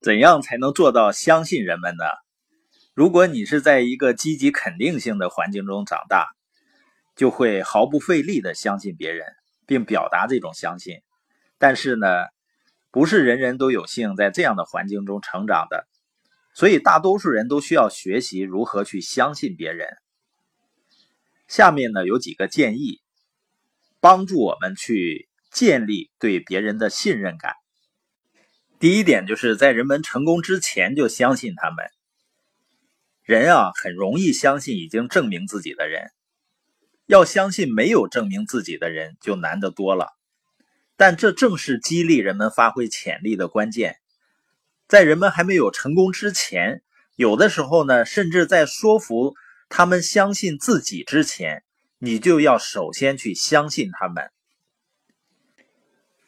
怎样才能做到相信人们呢？如果你是在一个积极肯定性的环境中长大，就会毫不费力的相信别人，并表达这种相信。但是呢，不是人人都有幸在这样的环境中成长的，所以大多数人都需要学习如何去相信别人。下面呢有几个建议，帮助我们去建立对别人的信任感。第一点就是在人们成功之前就相信他们。人啊，很容易相信已经证明自己的人，要相信没有证明自己的人就难得多了。但这正是激励人们发挥潜力的关键。在人们还没有成功之前，有的时候呢，甚至在说服他们相信自己之前，你就要首先去相信他们。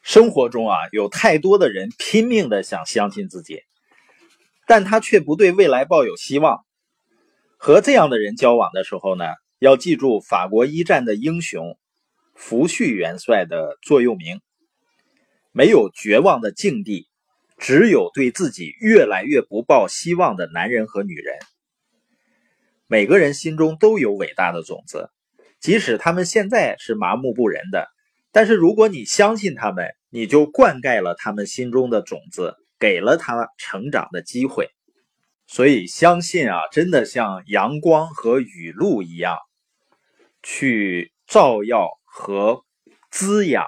生活中啊，有太多的人拼命的想相信自己，但他却不对未来抱有希望。和这样的人交往的时候呢，要记住法国一战的英雄福煦元帅的座右铭：没有绝望的境地，只有对自己越来越不抱希望的男人和女人。每个人心中都有伟大的种子，即使他们现在是麻木不仁的。但是，如果你相信他们，你就灌溉了他们心中的种子，给了他成长的机会。所以，相信啊，真的像阳光和雨露一样，去照耀和滋养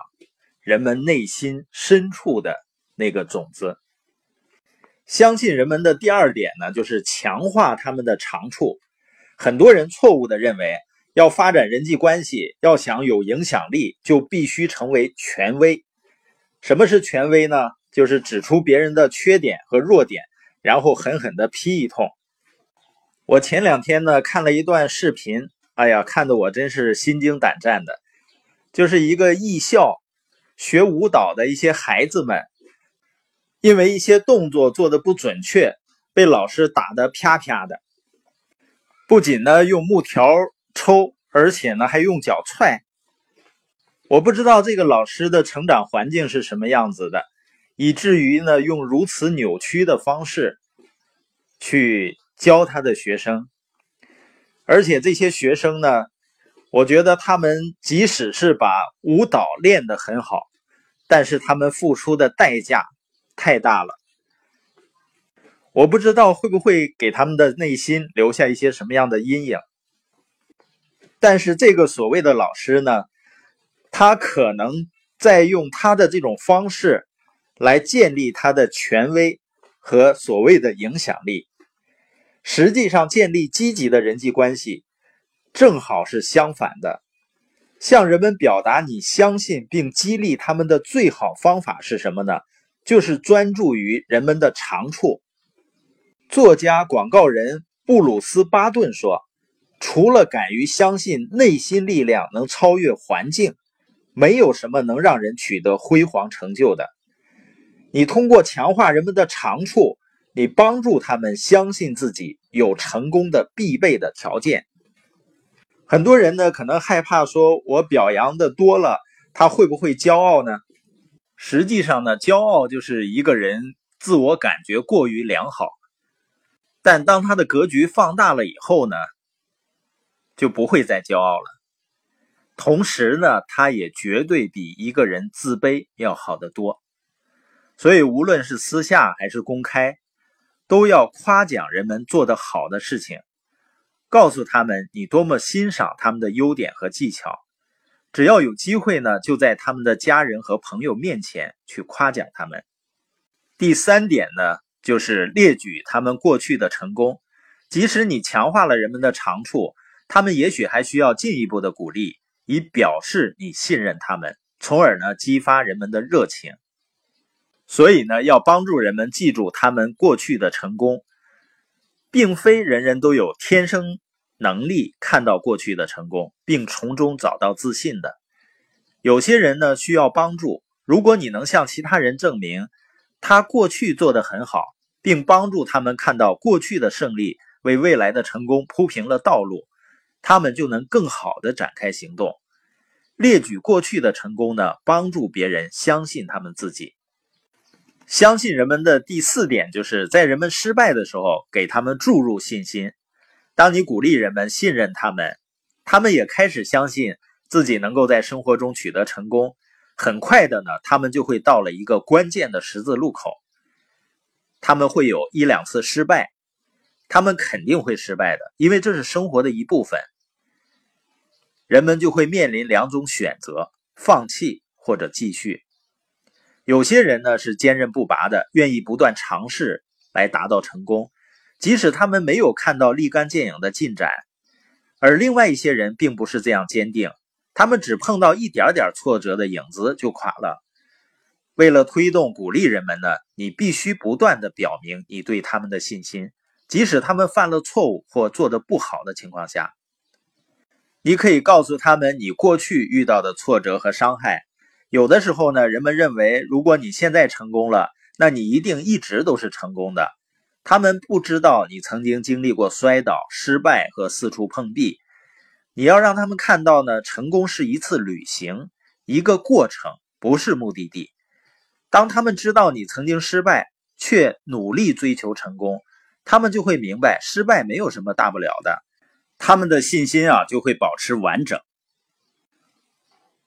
人们内心深处的那个种子。相信人们的第二点呢，就是强化他们的长处。很多人错误的认为。要发展人际关系，要想有影响力，就必须成为权威。什么是权威呢？就是指出别人的缺点和弱点，然后狠狠的批一通。我前两天呢看了一段视频，哎呀，看得我真是心惊胆战的。就是一个艺校学舞蹈的一些孩子们，因为一些动作做的不准确，被老师打得啪啪的。不仅呢用木条。抽，而且呢还用脚踹。我不知道这个老师的成长环境是什么样子的，以至于呢用如此扭曲的方式去教他的学生。而且这些学生呢，我觉得他们即使是把舞蹈练得很好，但是他们付出的代价太大了。我不知道会不会给他们的内心留下一些什么样的阴影。但是这个所谓的老师呢，他可能在用他的这种方式来建立他的权威和所谓的影响力。实际上，建立积极的人际关系正好是相反的。向人们表达你相信并激励他们的最好方法是什么呢？就是专注于人们的长处。作家、广告人布鲁斯·巴顿说。除了敢于相信内心力量能超越环境，没有什么能让人取得辉煌成就的。你通过强化人们的长处，你帮助他们相信自己有成功的必备的条件。很多人呢可能害怕说，我表扬的多了，他会不会骄傲呢？实际上呢，骄傲就是一个人自我感觉过于良好，但当他的格局放大了以后呢？就不会再骄傲了。同时呢，他也绝对比一个人自卑要好得多。所以，无论是私下还是公开，都要夸奖人们做得好的事情，告诉他们你多么欣赏他们的优点和技巧。只要有机会呢，就在他们的家人和朋友面前去夸奖他们。第三点呢，就是列举他们过去的成功，即使你强化了人们的长处。他们也许还需要进一步的鼓励，以表示你信任他们，从而呢激发人们的热情。所以呢，要帮助人们记住他们过去的成功，并非人人都有天生能力看到过去的成功，并从中找到自信的。有些人呢需要帮助。如果你能向其他人证明他过去做得很好，并帮助他们看到过去的胜利为未来的成功铺平了道路。他们就能更好的展开行动，列举过去的成功呢，帮助别人相信他们自己。相信人们的第四点，就是在人们失败的时候，给他们注入信心。当你鼓励人们信任他们，他们也开始相信自己能够在生活中取得成功。很快的呢，他们就会到了一个关键的十字路口。他们会有一两次失败，他们肯定会失败的，因为这是生活的一部分。人们就会面临两种选择：放弃或者继续。有些人呢是坚韧不拔的，愿意不断尝试来达到成功，即使他们没有看到立竿见影的进展；而另外一些人并不是这样坚定，他们只碰到一点点挫折的影子就垮了。为了推动鼓励人们呢，你必须不断的表明你对他们的信心，即使他们犯了错误或做得不好的情况下，你可以告诉他们你过去遇到的挫折和伤害。有的时候呢，人们认为，如果你现在成功了，那你一定一直都是成功的。他们不知道你曾经经历过摔倒、失败和四处碰壁。你要让他们看到呢，成功是一次旅行，一个过程，不是目的地。当他们知道你曾经失败，却努力追求成功，他们就会明白失败没有什么大不了的。他们的信心啊，就会保持完整。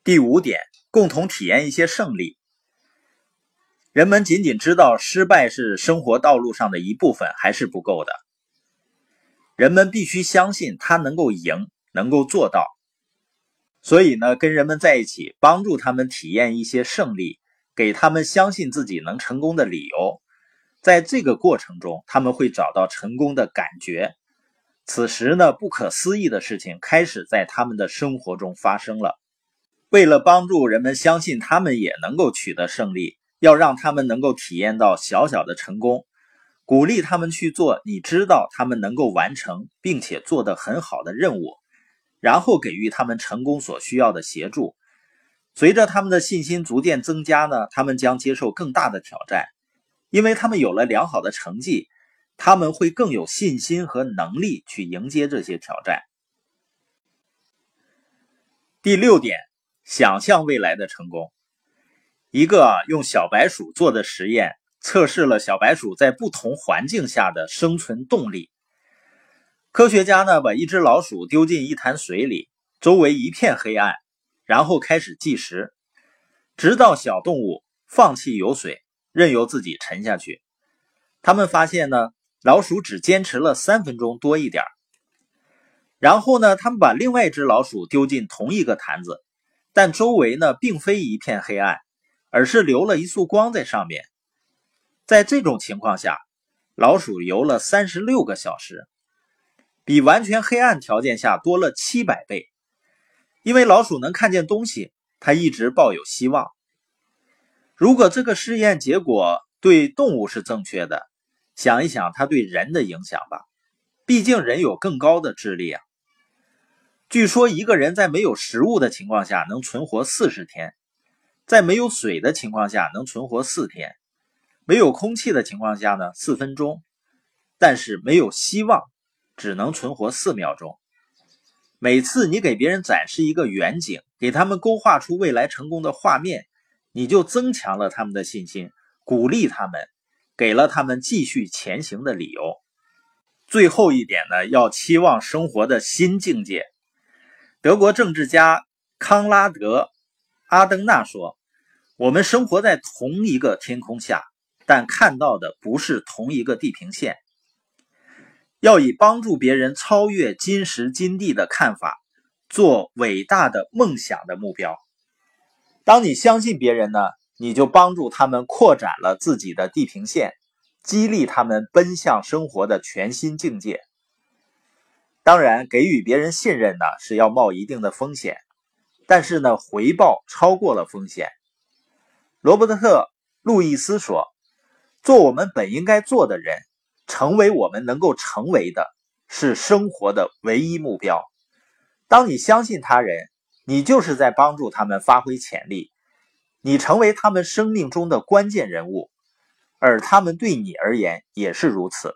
第五点。共同体验一些胜利。人们仅仅知道失败是生活道路上的一部分还是不够的。人们必须相信他能够赢，能够做到。所以呢，跟人们在一起，帮助他们体验一些胜利，给他们相信自己能成功的理由。在这个过程中，他们会找到成功的感觉。此时呢，不可思议的事情开始在他们的生活中发生了。为了帮助人们相信他们也能够取得胜利，要让他们能够体验到小小的成功，鼓励他们去做你知道他们能够完成并且做得很好的任务，然后给予他们成功所需要的协助。随着他们的信心逐渐增加呢，他们将接受更大的挑战，因为他们有了良好的成绩，他们会更有信心和能力去迎接这些挑战。第六点。想象未来的成功。一个用小白鼠做的实验，测试了小白鼠在不同环境下的生存动力。科学家呢，把一只老鼠丢进一潭水里，周围一片黑暗，然后开始计时，直到小动物放弃游水，任由自己沉下去。他们发现呢，老鼠只坚持了三分钟多一点。然后呢，他们把另外一只老鼠丢进同一个坛子。但周围呢，并非一片黑暗，而是留了一束光在上面。在这种情况下，老鼠游了三十六个小时，比完全黑暗条件下多了七百倍。因为老鼠能看见东西，它一直抱有希望。如果这个试验结果对动物是正确的，想一想它对人的影响吧。毕竟人有更高的智力啊。据说一个人在没有食物的情况下能存活四十天，在没有水的情况下能存活四天，没有空气的情况下呢四分钟，但是没有希望只能存活四秒钟。每次你给别人展示一个远景，给他们勾画出未来成功的画面，你就增强了他们的信心，鼓励他们，给了他们继续前行的理由。最后一点呢，要期望生活的新境界。德国政治家康拉德·阿登纳说：“我们生活在同一个天空下，但看到的不是同一个地平线。要以帮助别人超越今时今地的看法，做伟大的梦想的目标。当你相信别人呢，你就帮助他们扩展了自己的地平线，激励他们奔向生活的全新境界。”当然，给予别人信任呢是要冒一定的风险，但是呢，回报超过了风险。罗伯特·路易斯说：“做我们本应该做的人，成为我们能够成为的，是生活的唯一目标。当你相信他人，你就是在帮助他们发挥潜力，你成为他们生命中的关键人物，而他们对你而言也是如此。”